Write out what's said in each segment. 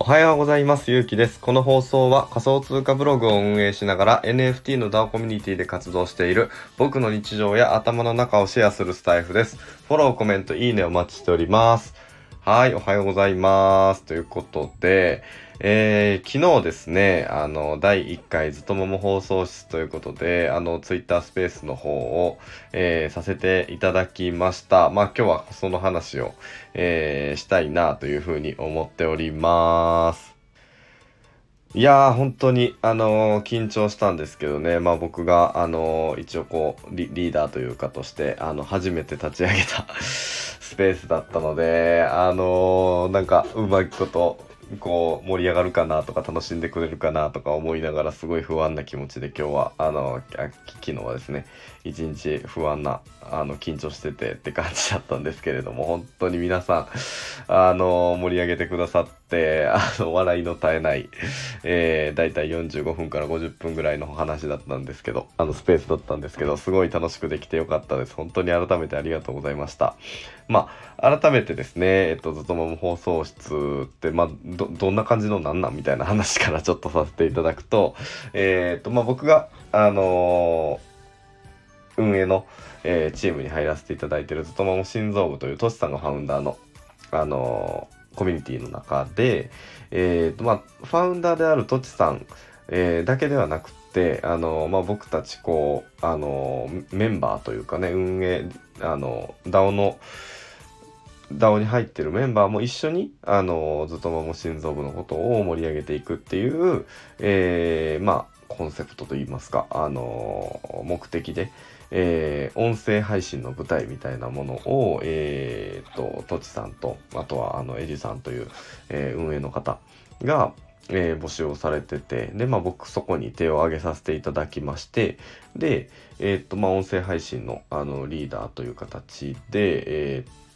おはようございます。ゆうきです。この放送は仮想通貨ブログを運営しながら NFT の DAO コミュニティで活動している僕の日常や頭の中をシェアするスタイフです。フォロー、コメント、いいねお待ちしております。はい、おはようございます。ということで、えー、昨日ですね、あの、第1回ずっともも放送室ということで、あの、ツイッタースペースの方を、えー、させていただきました。まあ今日はその話を、えー、したいなというふうに思っております。いやー、本当に、あのー緊張したんですけどね、まあ僕が、あのー一応こうリ、リーダーというかとして、あの、初めて立ち上げた スペースだったので、あのーなんか、うまいこと、こう、盛り上がるかなとか、楽しんでくれるかなとか思いながら、すごい不安な気持ちで今日は、あの昨日はですね、一日不安な、あの、緊張しててって感じだったんですけれども、本当に皆さん、あの、盛り上げてくださって、あの、笑いの絶えない、えー、だいたい45分から50分ぐらいのお話だったんですけど、あの、スペースだったんですけど、すごい楽しくできてよかったです。本当に改めてありがとうございました。まあ、改めてですね、えっと、ずっともも放送室って、まあ、ど、どんな感じのなんなんみたいな話からちょっとさせていただくと、えーっと、まあ、僕が、あのー運営の、えーチームに入らせていただいてるずっともも心臓部というトシさんがファウンダーの、あのーコミュニティの中で、えーとまあ、ファウンダーであるトチさん、えーだけではなくて、あのーまあ、僕たちこう、あのメンバーというかね運営あの DAO の DAO に入ってるメンバーも一緒に、あのずっともも心臓部のことを盛り上げていくっていう、えまあ、コンセプトといいますか、あの目的で、えー音声配信の舞台みたいなものを、えー、と、とちさんと、あとは、あの、エジさんという、えー運営の方が、えー募集をされてて、で、まあ僕そこに手を挙げさせていただきまして、で、えーっと、まあ音声配信の、あの、リーダーという形で、えー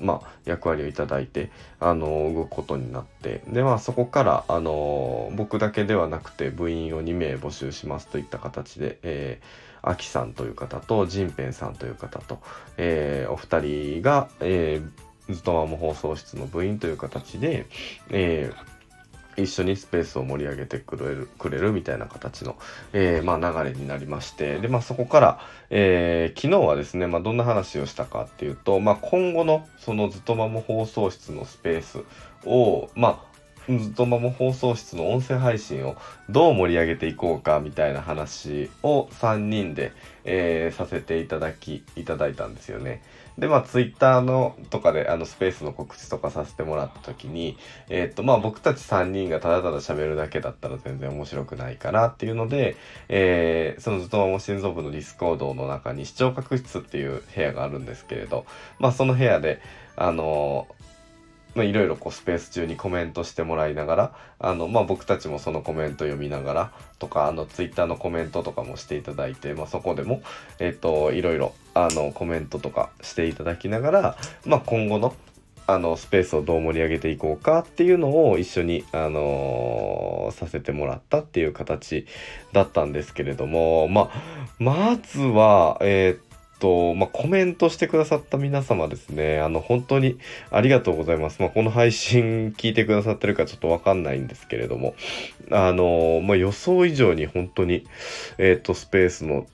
まあ、役割をいただいて、あの、動くことになって、で、まあ、そこから、あの、僕だけではなくて、部員を2名募集しますといった形で、えー、アキさんという方と、ジンペンさんという方と、えーお二人が、えー、ずっとまも放送室の部員という形で、えー一緒にスペースを盛り上げてくれるくれるみたいな形の、えーまあ、流れになりましてで、まあ、そこから、えー昨日はですね、まあ、どんな話をしたかっていうと、まあ、今後のそのずっとまも放送室のスペースを、まあ、ずとまも放送室の音声配信をどう盛り上げていこうかみたいな話を3人で、えーさせていただきいただいたんですよね。でまあツイッターのとかであのスペースの告知とかさせてもらった時にえーっとまあ僕たち3人がただただ喋るだけだったら全然面白くないからっていうので、えーそのずとまも心臓部のディスコードの中に視聴覚室っていう部屋があるんですけれどまあその部屋であのまあ、いろいろこうスペース中にコメントしてもらいながらあの、まあ、僕たちもそのコメント読みながらとかあのツイッターのコメントとかもしていただいて、まあ、そこでも、えっといろいろあのコメントとかしていただきながら、まあ、今後のあのスペースをどう盛り上げていこうかっていうのを一緒に、あのーさせてもらったっていう形だったんですけれども、まあ、まずは、えーっと、まあ、コメントしてくださった皆様ですね、あの、本当にありがとうございます。まあ、この配信聞いてくださってるかちょっとわかんないんですけれども、あの、まあ、予想以上に本当に、えーっと、スペースの、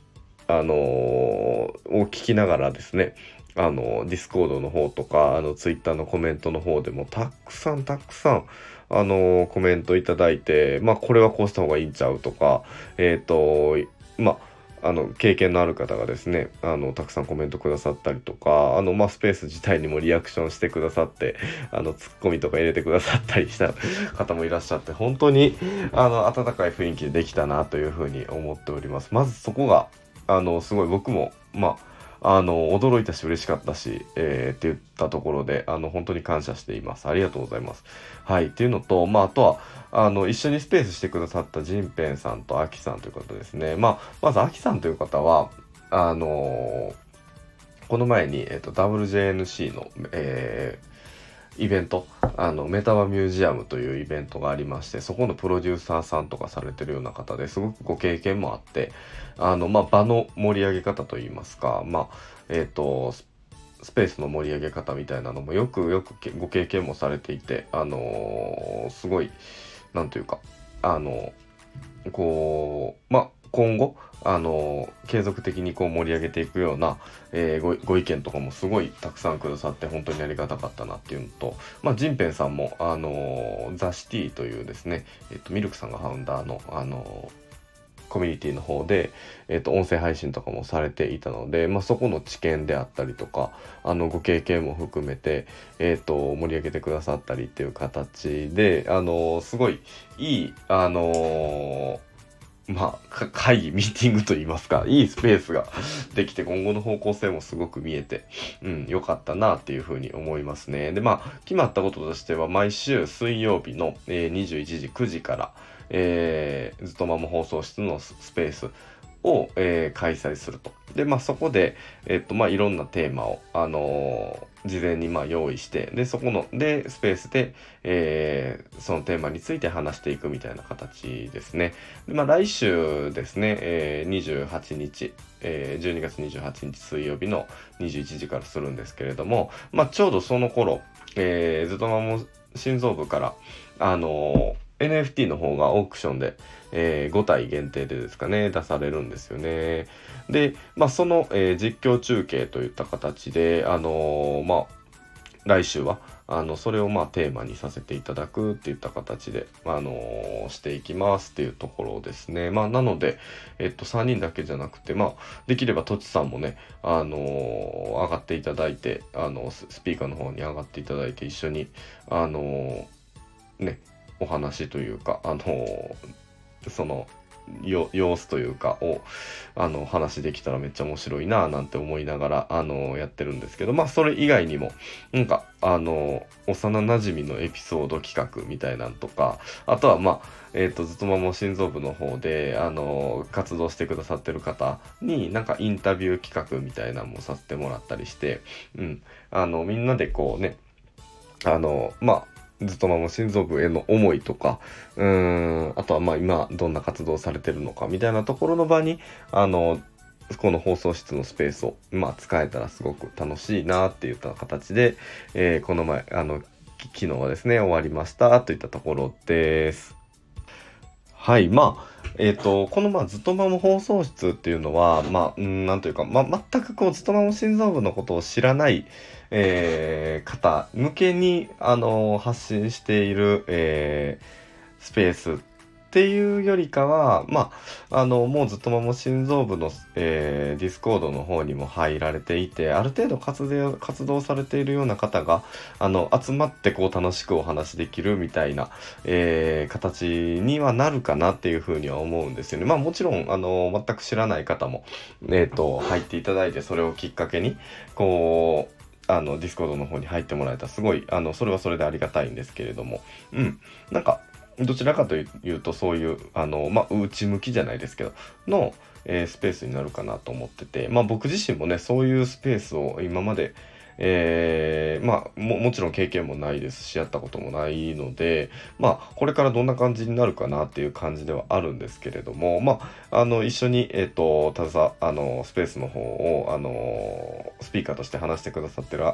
あのを聞きながらですね、あの、ディスコードの方とか、あの、ツイッターのコメントの方でも、たくさんたくさん、あの、コメントいただいて、まあ、これはこうした方がいいんちゃうとか、えっ、と、まあ、あの、経験のある方がですね、あの、たくさんコメントくださったりとか、あの、まあ、スペース自体にもリアクションしてくださって、あの、ツッコミとか入れてくださったりした方もいらっしゃって、本当に、あの、温かい雰囲気でできたなというふうに思っております。まずそこが、あの、すごい僕も、まあ、あの、驚いたし嬉しかったし、えーって言ったところで、あの、本当に感謝しています。ありがとうございます。はい。っていうのと、まあ、あとは、あの、一緒にスペースしてくださったジンペンさんとアキさんという方ですね。まあ、まずアキさんという方は、あのこの前に、えっ、と、WJNC の、えーイベント、あの、メタバミュージアムというイベントがありまして、そこのプロデューサーさんとかされてるような方ですごくご経験もあって、あの、まあ、場の盛り上げ方といいますか、まあ、えっ、と、スペースの盛り上げ方みたいなのもよくよくご経験もされていて、あのー、すごい、なんというか、あのー、こう、まあ、今後、あの、継続的にこう盛り上げていくような、えー、ご意見とかもすごいたくさんくださって本当にありがたかったなっていうのと、まあ、ジンペンさんも、あのー、ザ・シティというですね、えっと、ミルクさんがファウンダーの、あのコミュニティの方で、えっと、音声配信とかもされていたので、まあ、そこの知見であったりとか、あの、ご経験も含めて、えっと、盛り上げてくださったりっていう形で、あのすごいいい、あのまあ、会議、ミーティングといいますか、いいスペースができて、今後の方向性もすごく見えて、うん、良かったなっていうふうに思いますね。で、まあ、決まったこととしては、毎週水曜日の、えー、21時9時から、えー、ずっとまも放送室のスペースを、えー、開催すると。で、まあ、そこで、えっと、まあ、いろんなテーマを、あの事前にまあ用意してでそこのでスペースで、えー、そのテーマについて話していくみたいな形ですね。でまあ、来週ですね、えー、28日、えー、12月28日水曜日の21時からするんですけれども、まあ、ちょうどその頃、えー、ずっとまも心臓部からあの NFT の方がオークションで、えー、5体限定でですかね、出されるんですよね。で、まあ、その、えー、実況中継といった形で、あのー、まあ、来週は、あの、それをまあテーマにさせていただくっていった形で、あのー、していきますっていうところですね。まあ、なので、えっと、3人だけじゃなくて、まあ、できればとちさんもね、あのー、上がっていただいて、あの、スピーカーの方に上がっていただいて、一緒に、あの、ね、お話というか、あのその様子というかをあの話できたらめっちゃ面白いななんて思いながらあのやってるんですけどまあそれ以外にもなんかあの幼なじみのエピソード企画みたいなんとかあとはまあえっ、ー、とずっとまも心臓部の方であの活動してくださってる方になんかインタビュー企画みたいなのもさせてもらったりしてうん。あのみんなでこうねあのまあずっとまも心臓部への思いとか、うーん、あとはまあ今どんな活動されてるのかみたいなところの場に、あの、この放送室のスペースを、まあ、使えたらすごく楽しいなって言った形で、えー、この前、あの、昨日はですね、終わりましたといったところです。はい、まあ、えっ、ー、と、このまあずっとまも放送室っていうのは、まあ、んなんというか、まあ、全くこうずっとまも心臓部のことを知らない、えー、方向けに、あのー、発信している、えー、スペースっていうよりかは、まあ、あの、もうずとまも心臓部の、えー、ディスコードの方にも入られていて、ある程度活動、活動されているような方が、あの、集まってこう楽しくお話できるみたいな、えー、形にはなるかなっていうふうには思うんですよね。まあもちろん、あの、全く知らない方も、えっ、ー、と、入っていただいて、それをきっかけに、こう、あの、ディスコードの方に入ってもらえたらすごい、あの、それはそれでありがたいんですけれども、うん。なんか、どちらかというとそういうあのまあ内向きじゃないですけどの、えー、スペースになるかなと思っててまあ僕自身もねそういうスペースを今までえー、まあももちろん経験もないですしやったこともないのでまあこれからどんな感じになるかなっていう感じではあるんですけれどもまああの一緒にえっ、ー、とただあのスペースの方をあのスピーカーとして話してくださってる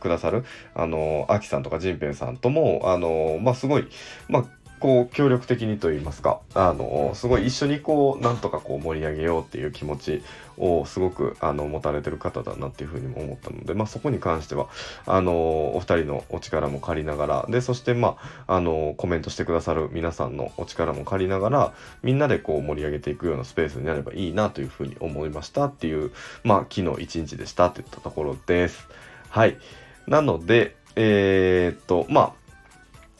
くださるあのアキさんとかジンペンさんともあのまあすごいまあこう協力的にと言いますかあのすごい一緒にこうなんとかこう盛り上げようっていう気持ちをすごくあの持たれてる方だなっていうふうにも思ったので、まあ、そこに関してはあのお二人のお力も借りながらでそしてまああのコメントしてくださる皆さんのお力も借りながらみんなでこう盛り上げていくようなスペースになればいいなというふうに思いましたっていうまあ昨日一日でしたといったところです。はいなのでえー、っとまあ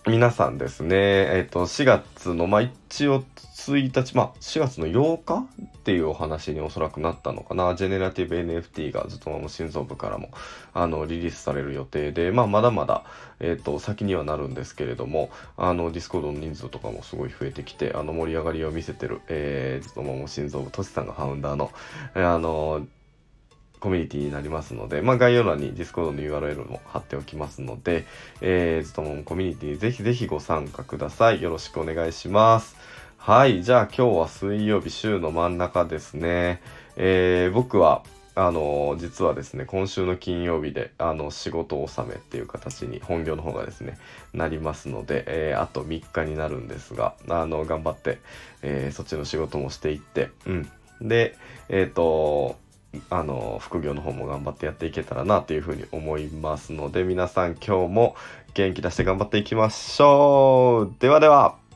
皆さんですね、えっ、ー、と、4月の、まあ、一応1日、まあ、4月の8日っていうお話におそらくなったのかな。ジェネラティブ NFT がずっとも心臓部からも、あの、リリースされる予定で、まあ、まだまだ、えっ、ー、と、先にはなるんですけれども、あの、 Discord の人数とかもすごい増えてきて、あの、盛り上がりを見せてる、えー、ずっとも心臓部、トシさんがファウンダーの、あの、コミュニティになりますので、まあ、概要欄に Discord の URL も貼っておきますので、えー、ずっともコミュニティぜひぜひご参加ください。よろしくお願いします。はい。じゃあ今日は水曜日週の真ん中ですね。えー、僕は、あの実はですね今週の金曜日であの仕事納めっていう形に本業の方がですねなりますので、えー、あと3日になるんですがあの頑張って、えー、そっちの仕事もしていってうんでえっ、とあの副業の方も頑張ってやっていけたらなというふうに思いますので皆さん今日も元気出して頑張っていきましょう。ではでは。